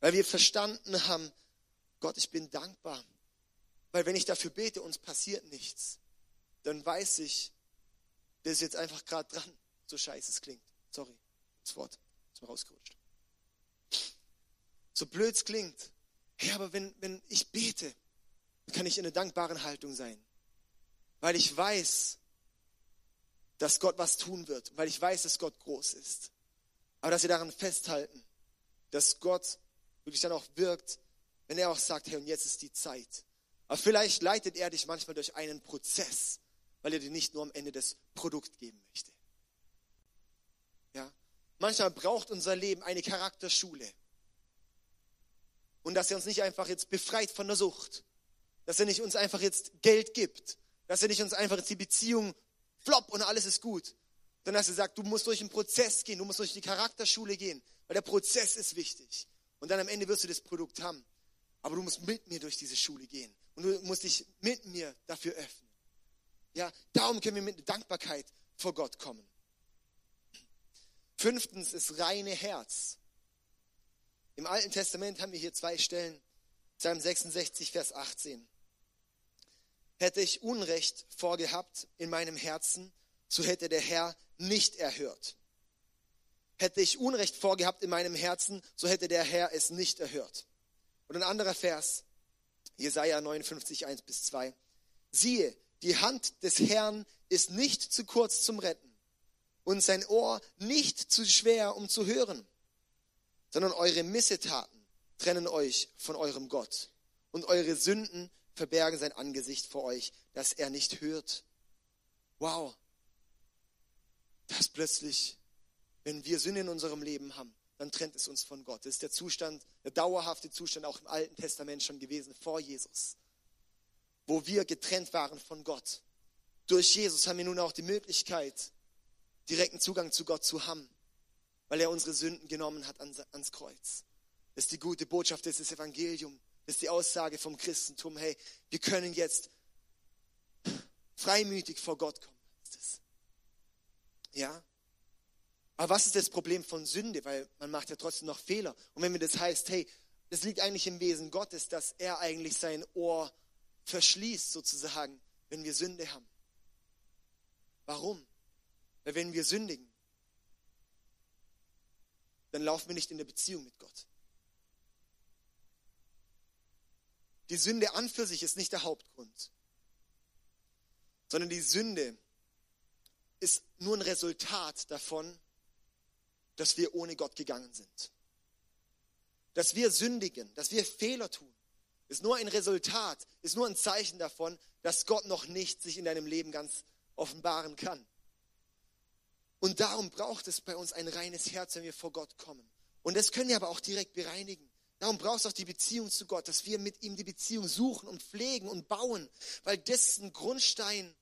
Weil wir verstanden haben, Gott, ich bin dankbar. Weil wenn ich dafür bete, uns passiert nichts, dann weiß ich, der ist jetzt einfach gerade dran. So scheiße es klingt. Sorry, das Wort ist mir rausgerutscht. So blöd es klingt. Ja, aber wenn, wenn ich bete, kann ich in einer dankbaren Haltung sein. Weil ich weiß, dass Gott was tun wird. Weil ich weiß, dass Gott groß ist. Aber dass wir daran festhalten, dass Gott wirklich dann auch wirkt, wenn er auch sagt, hey, und jetzt ist die Zeit. Aber vielleicht leitet er dich manchmal durch einen Prozess, weil er dir nicht nur am Ende das Produkt geben möchte. Ja? Manchmal braucht unser Leben eine Charakterschule. Und dass er uns nicht einfach jetzt befreit von der Sucht. Dass er nicht uns einfach jetzt Geld gibt. Dass er nicht uns einfach jetzt die Beziehung flop und alles ist gut. Sondern dass er sagt, du musst durch einen Prozess gehen, du musst durch die Charakterschule gehen, weil der Prozess ist wichtig. Und dann am Ende wirst du das Produkt haben. Aber du musst mit mir durch diese Schule gehen. Und du musst dich mit mir dafür öffnen. Ja, darum können wir mit Dankbarkeit vor Gott kommen. Fünftens ist reine Herz. Im Alten Testament haben wir hier zwei Stellen. Psalm 66, Vers 18. Hätte ich Unrecht vorgehabt in meinem Herzen, so hätte der Herr nicht erhört. Hätte ich Unrecht vorgehabt in meinem Herzen, so hätte der Herr es nicht erhört. Und ein anderer Vers, Jesaja 59, 1 bis 2. Siehe, die Hand des Herrn ist nicht zu kurz zum Retten und sein Ohr nicht zu schwer, um zu hören, sondern eure Missetaten trennen euch von eurem Gott und eure Sünden verbergen sein Angesicht vor euch, dass er nicht hört. Wow, das plötzlich, wenn wir Sünde in unserem Leben haben, dann trennt es uns von Gott. Das ist der Zustand, der dauerhafte Zustand auch im Alten Testament schon gewesen, vor Jesus, wo wir getrennt waren von Gott. Durch Jesus haben wir nun auch die Möglichkeit, direkten Zugang zu Gott zu haben, weil er unsere Sünden genommen hat ans Kreuz. Das ist die gute Botschaft, das ist das Evangelium, ist die Aussage vom Christentum. Hey, wir können jetzt freimütig vor Gott kommen. Ja? Aber was ist das Problem von Sünde? Weil man macht ja trotzdem noch Fehler. Und wenn mir das heißt, hey, das liegt eigentlich im Wesen Gottes, dass er eigentlich sein Ohr verschließt, sozusagen, wenn wir Sünde haben. Warum? Weil wenn wir sündigen, dann laufen wir nicht in der Beziehung mit Gott. Die Sünde an für sich ist nicht der Hauptgrund, sondern die Sünde ist nur ein Resultat davon, dass wir ohne Gott gegangen sind. Dass wir sündigen, dass wir Fehler tun, ist nur ein Resultat, ist nur ein Zeichen davon, dass Gott noch nicht sich in deinem Leben ganz offenbaren kann. Und darum braucht es bei uns ein reines Herz, wenn wir vor Gott kommen. Und das können wir aber auch direkt bereinigen. Darum brauchst du auch die Beziehung zu Gott, dass wir mit ihm die Beziehung suchen und pflegen und bauen, weil das ist ein Grundstein,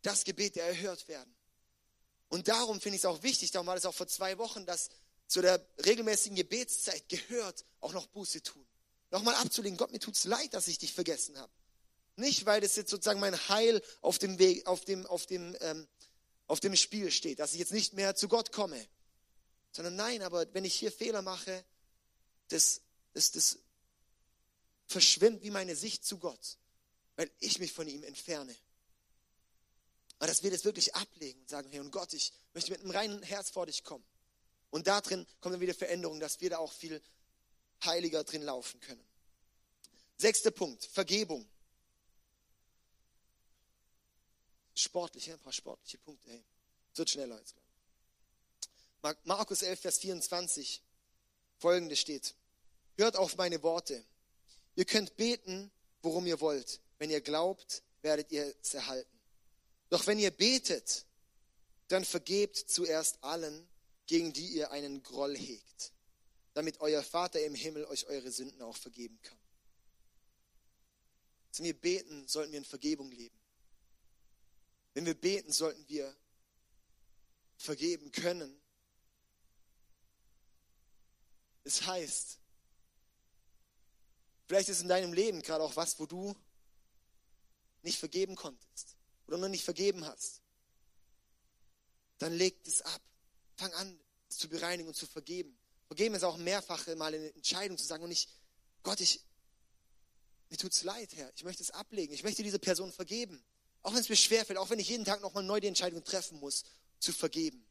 dass Gebete erhört werden. Und darum finde ich es auch wichtig, darum war es auch vor zwei Wochen, dass zu der regelmäßigen Gebetszeit gehört, auch noch Buße tun. Nochmal abzulegen, Gott, mir tut es leid, dass ich dich vergessen habe. Nicht, weil das jetzt sozusagen mein Heil auf dem Weg, auf dem, auf dem, ähm, auf dem Spiel steht, dass ich jetzt nicht mehr zu Gott komme. Sondern nein, aber wenn ich hier Fehler mache, das, das, das verschwimmt wie meine Sicht zu Gott, weil ich mich von ihm entferne. Aber dass wir das wirklich ablegen und sagen, hey, und Gott, ich möchte mit einem reinen Herz vor dich kommen. Und da drin kommt dann wieder Veränderung, dass wir da auch viel heiliger drin laufen können. Sechster Punkt, Vergebung. Sportlich, ein paar sportliche Punkte. Hey, es wird schneller jetzt. Markus 11, Vers 24, folgendes steht. Hört auf meine Worte. Ihr könnt beten, worum ihr wollt. Wenn ihr glaubt, werdet ihr es erhalten. Doch wenn ihr betet, dann vergebt zuerst allen, gegen die ihr einen Groll hegt, damit euer Vater im Himmel euch eure Sünden auch vergeben kann. Wenn wir beten, sollten wir in Vergebung leben. Wenn wir beten, sollten wir vergeben können. Es heißt, vielleicht ist in deinem Leben gerade auch was, wo du nicht vergeben konntest oder noch nicht vergeben hast, dann leg es ab. Fang an, es zu bereinigen und zu vergeben. Vergeben ist auch mehrfache Mal eine Entscheidung zu sagen und nicht, Gott, ich, mir tut's leid, Herr. Ich möchte es ablegen. Ich möchte diese Person vergeben. Auch wenn es mir schwerfällt, auch wenn ich jeden Tag nochmal neu die Entscheidung treffen muss, zu vergeben.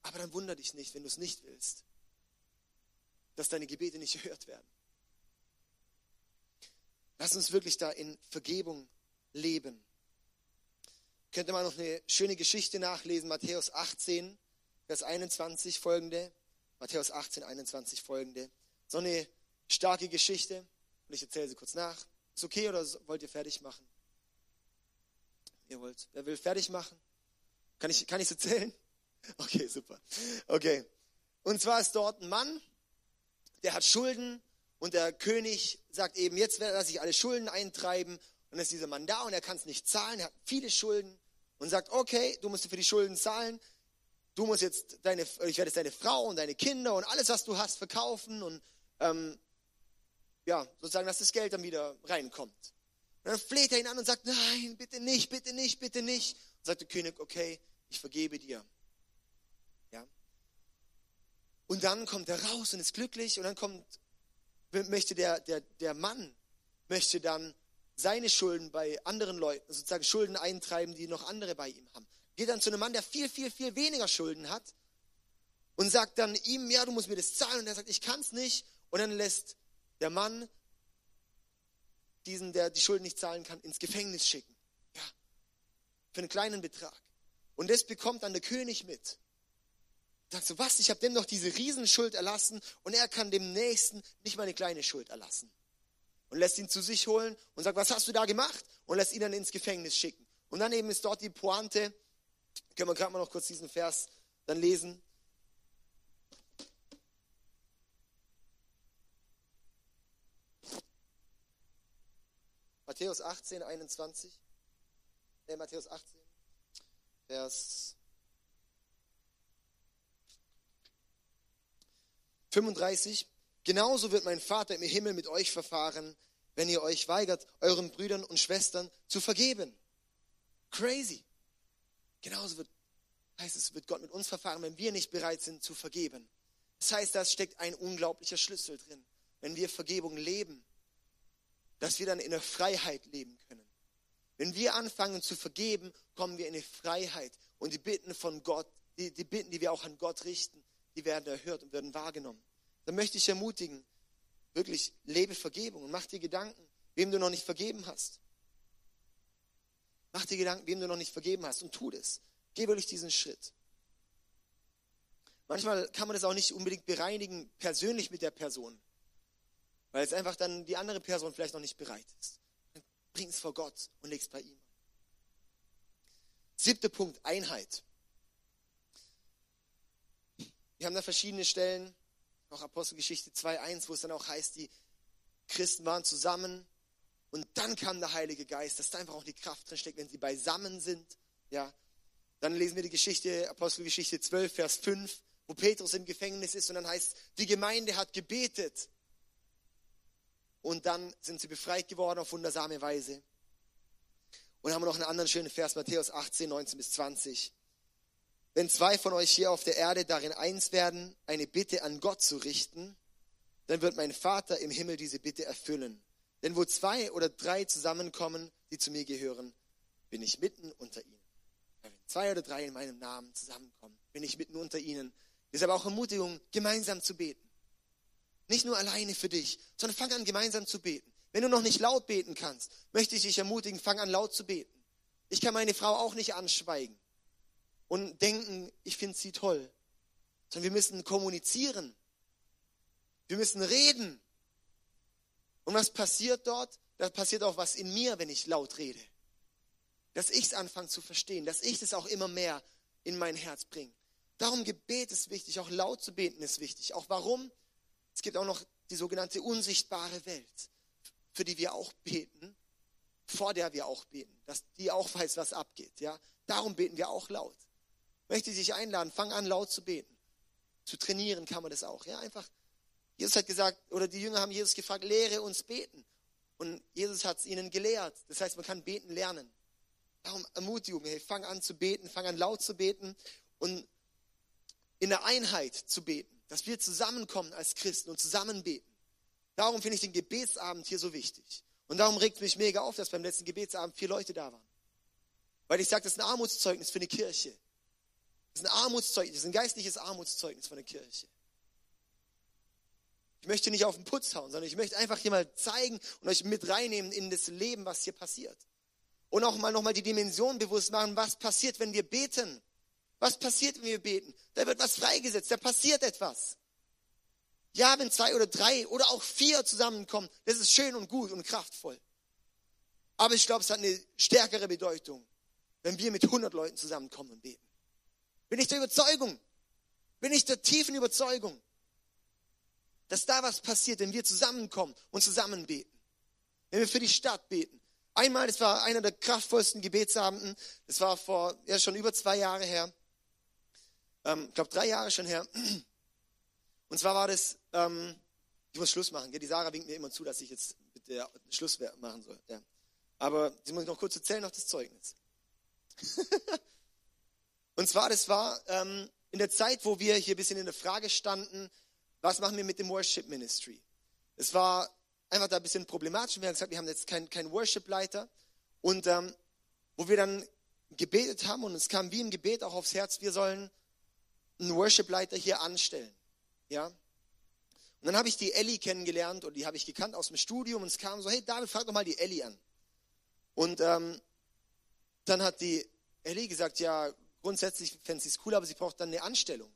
Aber dann wunder dich nicht, wenn du es nicht willst, dass deine Gebete nicht gehört werden. Lass uns wirklich da in Vergebung leben. Könnte man noch eine schöne Geschichte nachlesen, Matthäus 18, Vers 21 folgende. Matthäus 18, 21 folgende. So eine starke Geschichte. und ich erzähle sie kurz nach. Ist okay oder wollt ihr fertig machen? Ihr wollt. Wer will fertig machen? Kann ich, kann ich es erzählen? Okay, super. Okay. Und zwar ist dort ein Mann, der hat Schulden und der König sagt eben, jetzt werde ich alle Schulden eintreiben. Und dann ist dieser Mann da und er kann es nicht zahlen, er hat viele Schulden und sagt, okay, du musst für die Schulden zahlen. Du musst jetzt deine, ich werde jetzt deine Frau und deine Kinder und alles, was du hast, verkaufen und ähm, ja, sozusagen, dass das Geld dann wieder reinkommt. Und dann fleht er ihn an und sagt, nein, bitte nicht, bitte nicht, bitte nicht. Und sagt der König, okay, ich vergebe dir. Und dann kommt er raus und ist glücklich und dann kommt, möchte der, der, der Mann, möchte dann seine Schulden bei anderen Leuten, sozusagen Schulden eintreiben, die noch andere bei ihm haben. Geht dann zu einem Mann, der viel, viel, viel weniger Schulden hat und sagt dann ihm, ja, du musst mir das zahlen. Und er sagt, ich kann es nicht. Und dann lässt der Mann diesen, der die Schulden nicht zahlen kann, ins Gefängnis schicken. Ja, für einen kleinen Betrag. Und das bekommt dann der König mit. Sagt so, was, ich habe dem doch diese Riesenschuld erlassen und er kann dem Nächsten nicht mal eine kleine Schuld erlassen. Und lässt ihn zu sich holen und sagt, was hast du da gemacht? Und lässt ihn dann ins Gefängnis schicken. Und dann eben ist dort die Pointe, können wir gerade mal noch kurz diesen Vers dann lesen. Matthäus 18, 21. Äh, Matthäus 18. Vers 35. Genauso wird mein Vater im Himmel mit euch verfahren, wenn ihr euch weigert, euren Brüdern und Schwestern zu vergeben. Crazy. Genauso wird, heißt es, wird Gott mit uns verfahren, wenn wir nicht bereit sind zu vergeben. Das heißt, da steckt ein unglaublicher Schlüssel drin. Wenn wir Vergebung leben, dass wir dann in der Freiheit leben können. Wenn wir anfangen zu vergeben, kommen wir in die Freiheit. Und die Bitten von Gott, die, die Bitten, die wir auch an Gott richten, die werden erhört und werden wahrgenommen. Dann möchte ich ermutigen, wirklich lebe Vergebung und mach dir Gedanken, wem du noch nicht vergeben hast. Mach dir Gedanken, wem du noch nicht vergeben hast und tu das. Geh wirklich diesen Schritt. Manchmal kann man das auch nicht unbedingt bereinigen, persönlich mit der Person, weil es einfach dann die andere Person vielleicht noch nicht bereit ist bring es vor Gott und leg es bei ihm. Siebter Punkt, Einheit. Wir haben da verschiedene Stellen, auch Apostelgeschichte 2.1, wo es dann auch heißt, die Christen waren zusammen und dann kam der Heilige Geist, dass da einfach auch die Kraft drin steckt, wenn sie beisammen sind. Ja. Dann lesen wir die Geschichte, Apostelgeschichte 12, Vers 5, wo Petrus im Gefängnis ist und dann heißt, die Gemeinde hat gebetet und dann sind sie befreit geworden auf wundersame Weise. Und haben wir noch einen anderen schönen Vers, Matthäus 18, 19 bis 20. Wenn zwei von euch hier auf der Erde darin eins werden, eine Bitte an Gott zu richten, dann wird mein Vater im Himmel diese Bitte erfüllen. Denn wo zwei oder drei zusammenkommen, die zu mir gehören, bin ich mitten unter ihnen. Wenn zwei oder drei in meinem Namen zusammenkommen, bin ich mitten unter ihnen. Deshalb auch Ermutigung, gemeinsam zu beten. Nicht nur alleine für dich, sondern fang an, gemeinsam zu beten. Wenn du noch nicht laut beten kannst, möchte ich dich ermutigen, fang an, laut zu beten. Ich kann meine Frau auch nicht anschweigen und denken, ich finde sie toll. Sondern wir müssen kommunizieren. Wir müssen reden. Und was passiert dort? Da passiert auch was in mir, wenn ich laut rede. Dass ich es anfange zu verstehen, dass ich es auch immer mehr in mein Herz bringe. Darum Gebet ist wichtig, auch laut zu beten ist wichtig. Auch warum? Es gibt auch noch die sogenannte unsichtbare Welt, für die wir auch beten, vor der wir auch beten, dass die auch weiß, was abgeht. Ja? Darum beten wir auch laut. Möchte ich dich einladen, fang an, laut zu beten. Zu trainieren kann man das auch. Ja? Einfach, Jesus hat gesagt, oder die Jünger haben Jesus gefragt, lehre uns beten. Und Jesus hat es ihnen gelehrt. Das heißt, man kann beten lernen. Darum Ermutigung, hey, fang an zu beten, fang an laut zu beten und in der Einheit zu beten dass wir zusammenkommen als Christen und zusammen beten. Darum finde ich den Gebetsabend hier so wichtig. Und darum regt mich mega auf, dass beim letzten Gebetsabend vier Leute da waren. Weil ich sage, das ist ein Armutszeugnis für eine Kirche. Das ist ein Armutszeugnis, das ist ein geistliches Armutszeugnis von der Kirche. Ich möchte nicht auf den Putz hauen, sondern ich möchte einfach hier mal zeigen und euch mit reinnehmen in das Leben, was hier passiert. Und auch mal nochmal die Dimension bewusst machen, was passiert, wenn wir beten. Was passiert, wenn wir beten? Da wird was freigesetzt, da passiert etwas. Ja, wenn zwei oder drei oder auch vier zusammenkommen, das ist schön und gut und kraftvoll. Aber ich glaube, es hat eine stärkere Bedeutung, wenn wir mit 100 Leuten zusammenkommen und beten. Bin ich der Überzeugung, bin ich der tiefen Überzeugung, dass da was passiert, wenn wir zusammenkommen und zusammen beten. Wenn wir für die Stadt beten. Einmal, das war einer der kraftvollsten Gebetsabenden, das war vor, ja, schon über zwei Jahre her. Ähm, ich glaube, drei Jahre schon her. Und zwar war das, ähm, ich muss Schluss machen. Die Sarah winkt mir immer zu, dass ich jetzt bitte Schluss machen soll. Ja. Aber sie muss noch kurz erzählen, noch das Zeugnis. und zwar, das war ähm, in der Zeit, wo wir hier ein bisschen in der Frage standen, was machen wir mit dem Worship Ministry? Es war einfach da ein bisschen problematisch. Wir haben gesagt, wir haben jetzt keinen kein Worship-Leiter. Und ähm, wo wir dann gebetet haben und es kam wie im Gebet auch aufs Herz, wir sollen einen Worship-Leiter hier anstellen. Ja. Und dann habe ich die Ellie kennengelernt und die habe ich gekannt aus dem Studium und es kam so, hey David, frag doch mal die Ellie an. Und ähm, dann hat die Ellie gesagt, ja, grundsätzlich fände sie es cool, aber sie braucht dann eine Anstellung.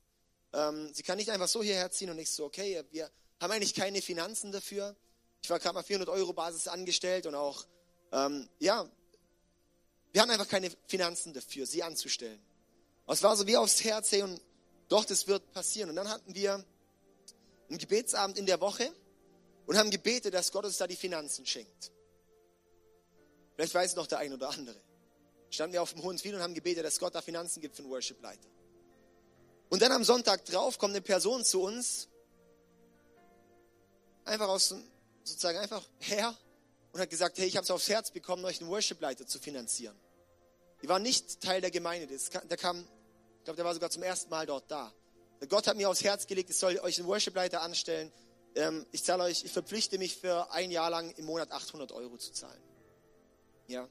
Ähm, sie kann nicht einfach so hierher ziehen und ich so, okay, wir haben eigentlich keine Finanzen dafür. Ich war gerade mal 400 Euro Basis angestellt und auch, ähm, ja, wir haben einfach keine Finanzen dafür, sie anzustellen. Aber es war so wie aufs Herz, hey, und doch, das wird passieren. Und dann hatten wir einen Gebetsabend in der Woche und haben gebetet, dass Gott uns da die Finanzen schenkt. Vielleicht weiß noch der ein oder andere. Standen wir auf dem Hohen Hohenswil und haben gebetet, dass Gott da Finanzen gibt für einen Worship-Leiter. Und dann am Sonntag drauf kommt eine Person zu uns, einfach aus, sozusagen einfach her und hat gesagt, hey, ich habe es aufs Herz bekommen, euch einen Worship-Leiter zu finanzieren. Die war nicht Teil der Gemeinde. Der kam, ich glaube, der war sogar zum ersten Mal dort da. Gott hat mir aufs Herz gelegt, ich soll euch einen Worship-Leiter anstellen. Ähm, ich zahle euch, ich verpflichte mich für ein Jahr lang im Monat 800 Euro zu zahlen. Ja.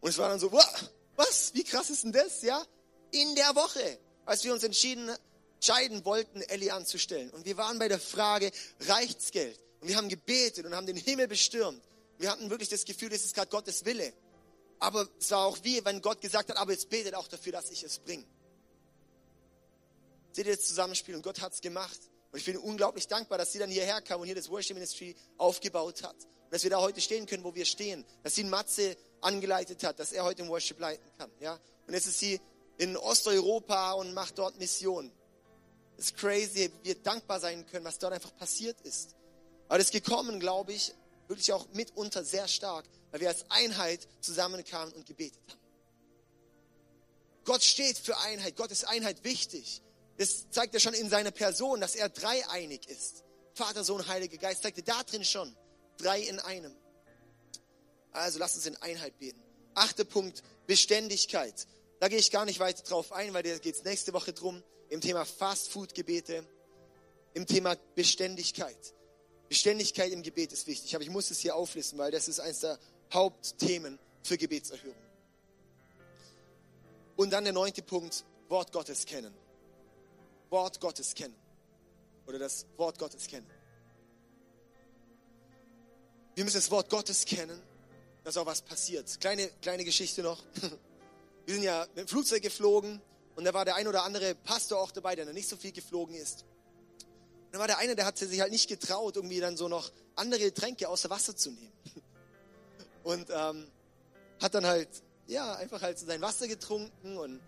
Und es war dann so, was? Wie krass ist denn das? Ja. In der Woche, als wir uns entschieden, entscheiden wollten, Ellie anzustellen. Und wir waren bei der Frage, reicht's Geld? Und wir haben gebetet und haben den Himmel bestürmt. Wir hatten wirklich das Gefühl, das ist gerade Gottes Wille. Aber es war auch wie, wenn Gott gesagt hat, aber jetzt betet auch dafür, dass ich es bringe. Seht ihr das Zusammenspiel? Und Gott hat es gemacht. Und ich bin unglaublich dankbar, dass sie dann hierher kam und hier das Worship Ministry aufgebaut hat. Und dass wir da heute stehen können, wo wir stehen. Dass sie Matze angeleitet hat, dass er heute im Worship leiten kann. Ja? Und jetzt ist sie in Osteuropa und macht dort Mission. Das ist crazy, wie wir dankbar sein können, was dort einfach passiert ist. Aber das ist gekommen, glaube ich, wirklich auch mitunter sehr stark, weil wir als Einheit zusammenkamen und gebetet haben. Gott steht für Einheit. Gott ist Einheit wichtig. Das zeigt er schon in seiner Person, dass er dreieinig ist. Vater, Sohn, Heiliger Geist zeigt er da drin schon. Drei in einem. Also lass uns in Einheit beten. Achter Punkt, Beständigkeit. Da gehe ich gar nicht weiter drauf ein, weil da geht es nächste Woche drum. Im Thema Fast-Food-Gebete. Im Thema Beständigkeit. Beständigkeit im Gebet ist wichtig. Aber ich muss es hier auflisten, weil das ist eines der Hauptthemen für Gebetserhörung. Und dann der neunte Punkt, Wort Gottes kennen. Wort Gottes kennen. Oder das Wort Gottes kennen. Wir müssen das Wort Gottes kennen, dass auch was passiert. Kleine, kleine Geschichte noch. Wir sind ja mit dem Flugzeug geflogen und da war der ein oder andere Pastor auch dabei, der noch nicht so viel geflogen ist. Und dann war der eine, der hatte sich halt nicht getraut, irgendwie dann so noch andere Getränke außer Wasser zu nehmen. Und ähm, hat dann halt, ja, einfach halt sein Wasser getrunken und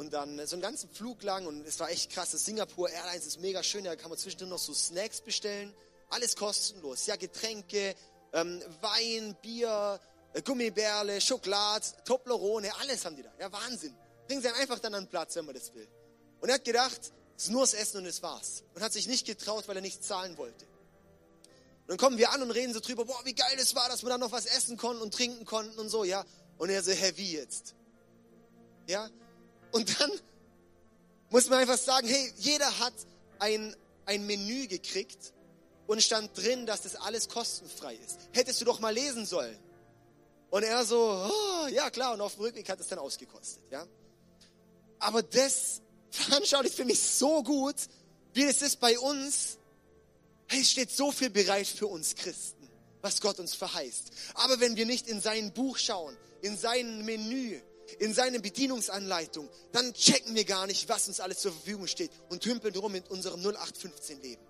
und dann so einen ganzen Flug lang und es war echt krass. Das Singapore Airlines ist mega schön. Da kann man zwischendurch noch so Snacks bestellen. Alles kostenlos. Ja, Getränke, ähm, Wein, Bier, äh, Gummibärle, Schokolade, Toblerone, alles haben die da. Ja, Wahnsinn. Bringen sie einfach dann an den Platz, wenn man das will. Und er hat gedacht, es ist nur das Essen und das war's. Und hat sich nicht getraut, weil er nicht zahlen wollte. Und dann kommen wir an und reden so drüber, boah, wie geil das war, dass wir dann noch was essen konnten und trinken konnten und so, ja. Und er so, hä, wie jetzt? Ja, und dann muss man einfach sagen, hey, jeder hat ein, ein Menü gekriegt und stand drin, dass das alles kostenfrei ist. Hättest du doch mal lesen sollen. Und er so, oh, ja klar, und auf dem Rückweg hat es dann ausgekostet, ja. Aber das veranschaulicht für mich so gut, wie es ist bei uns. Hey, es steht so viel bereit für uns Christen, was Gott uns verheißt. Aber wenn wir nicht in sein Buch schauen, in sein Menü, in seine Bedienungsanleitung, dann checken wir gar nicht, was uns alles zur Verfügung steht und tümpeln rum mit unserem 0815 Leben.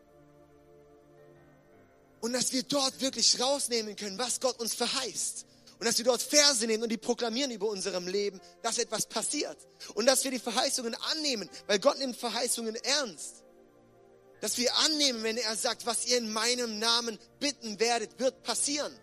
Und dass wir dort wirklich rausnehmen können, was Gott uns verheißt. Und dass wir dort Verse nehmen und die proklamieren über unserem Leben, dass etwas passiert. Und dass wir die Verheißungen annehmen, weil Gott nimmt Verheißungen ernst. Dass wir annehmen, wenn er sagt, was ihr in meinem Namen bitten werdet, wird passieren.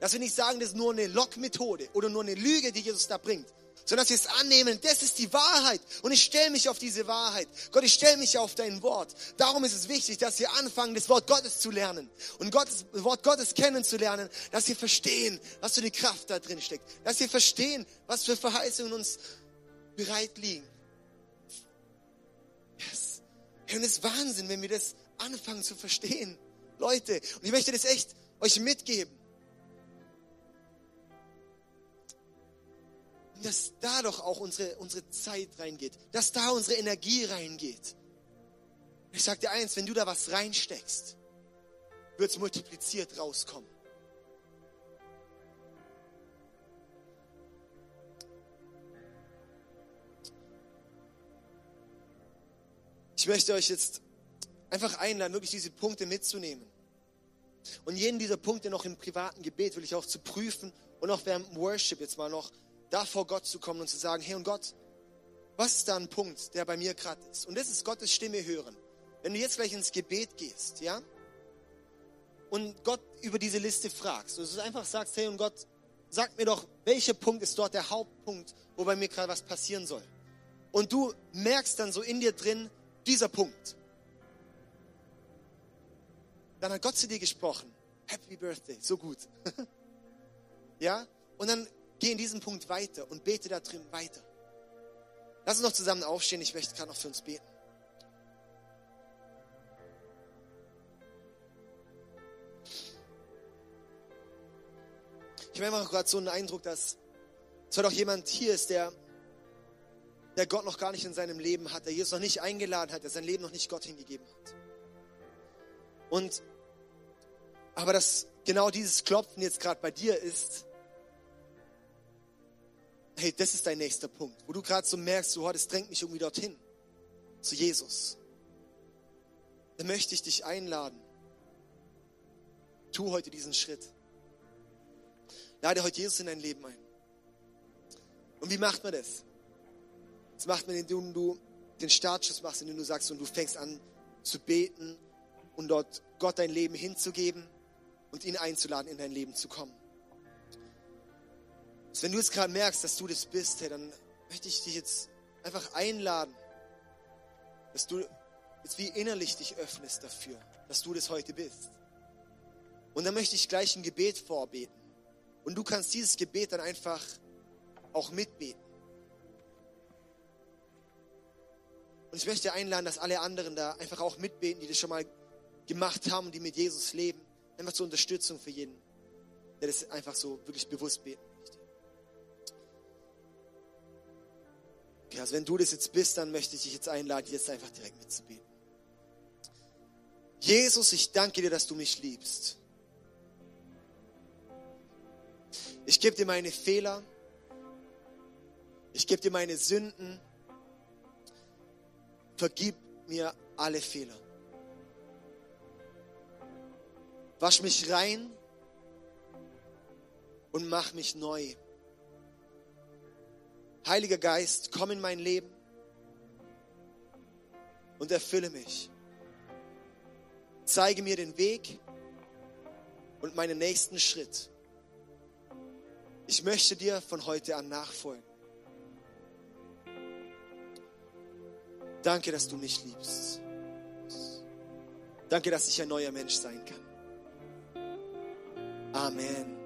Dass wir nicht sagen, das ist nur eine Lockmethode oder nur eine Lüge, die Jesus da bringt, sondern dass wir es annehmen, das ist die Wahrheit. Und ich stelle mich auf diese Wahrheit. Gott, ich stelle mich auf dein Wort. Darum ist es wichtig, dass wir anfangen, das Wort Gottes zu lernen und Gottes, das Wort Gottes kennenzulernen, dass wir verstehen, was für eine Kraft da drin steckt. Dass wir verstehen, was für Verheißungen uns bereit liegen. Yes. Und es ist Wahnsinn, wenn wir das anfangen zu verstehen. Leute, und ich möchte das echt euch mitgeben. Dass da doch auch unsere, unsere Zeit reingeht, dass da unsere Energie reingeht. Ich sage dir eins, wenn du da was reinsteckst, wird es multipliziert rauskommen. Ich möchte euch jetzt einfach einladen, wirklich diese Punkte mitzunehmen. Und jeden dieser Punkte noch im privaten Gebet will ich auch zu prüfen und auch während Worship jetzt mal noch da vor Gott zu kommen und zu sagen, hey und Gott, was ist da ein Punkt, der bei mir gerade ist? Und das ist Gottes Stimme hören. Wenn du jetzt gleich ins Gebet gehst, ja, und Gott über diese Liste fragst, und du einfach sagst, hey und Gott, sag mir doch, welcher Punkt ist dort der Hauptpunkt, wo bei mir gerade was passieren soll? Und du merkst dann so in dir drin, dieser Punkt. Dann hat Gott zu dir gesprochen. Happy Birthday, so gut. ja? Und dann Geh in diesem Punkt weiter und bete da drin weiter. Lass uns noch zusammen aufstehen. Ich möchte gerade noch für uns beten. Ich habe einfach gerade so einen Eindruck, dass zwar doch jemand hier ist, der, der Gott noch gar nicht in seinem Leben hat, der Jesus noch nicht eingeladen hat, der sein Leben noch nicht Gott hingegeben hat. Und aber dass genau dieses Klopfen jetzt gerade bei dir ist, hey, das ist dein nächster Punkt, wo du gerade so merkst, so, oh, das drängt mich irgendwie dorthin, zu Jesus. Dann möchte ich dich einladen. Tu heute diesen Schritt. Lade heute Jesus in dein Leben ein. Und wie macht man das? Das macht man, indem du den Startschuss machst, indem du sagst und du fängst an zu beten und dort Gott dein Leben hinzugeben und ihn einzuladen, in dein Leben zu kommen. Also wenn du jetzt gerade merkst, dass du das bist, hey, dann möchte ich dich jetzt einfach einladen, dass du jetzt wie innerlich dich öffnest dafür, dass du das heute bist. Und dann möchte ich gleich ein Gebet vorbeten. Und du kannst dieses Gebet dann einfach auch mitbeten. Und ich möchte einladen, dass alle anderen da einfach auch mitbeten, die das schon mal gemacht haben, die mit Jesus leben. Einfach zur Unterstützung für jeden, der das einfach so wirklich bewusst beten. Okay, also wenn du das jetzt bist, dann möchte ich dich jetzt einladen, jetzt einfach direkt mitzubeten. Jesus, ich danke dir, dass du mich liebst. Ich gebe dir meine Fehler. Ich gebe dir meine Sünden. Vergib mir alle Fehler. Wasch mich rein und mach mich neu. Heiliger Geist, komm in mein Leben und erfülle mich. Zeige mir den Weg und meinen nächsten Schritt. Ich möchte dir von heute an nachfolgen. Danke, dass du mich liebst. Danke, dass ich ein neuer Mensch sein kann. Amen.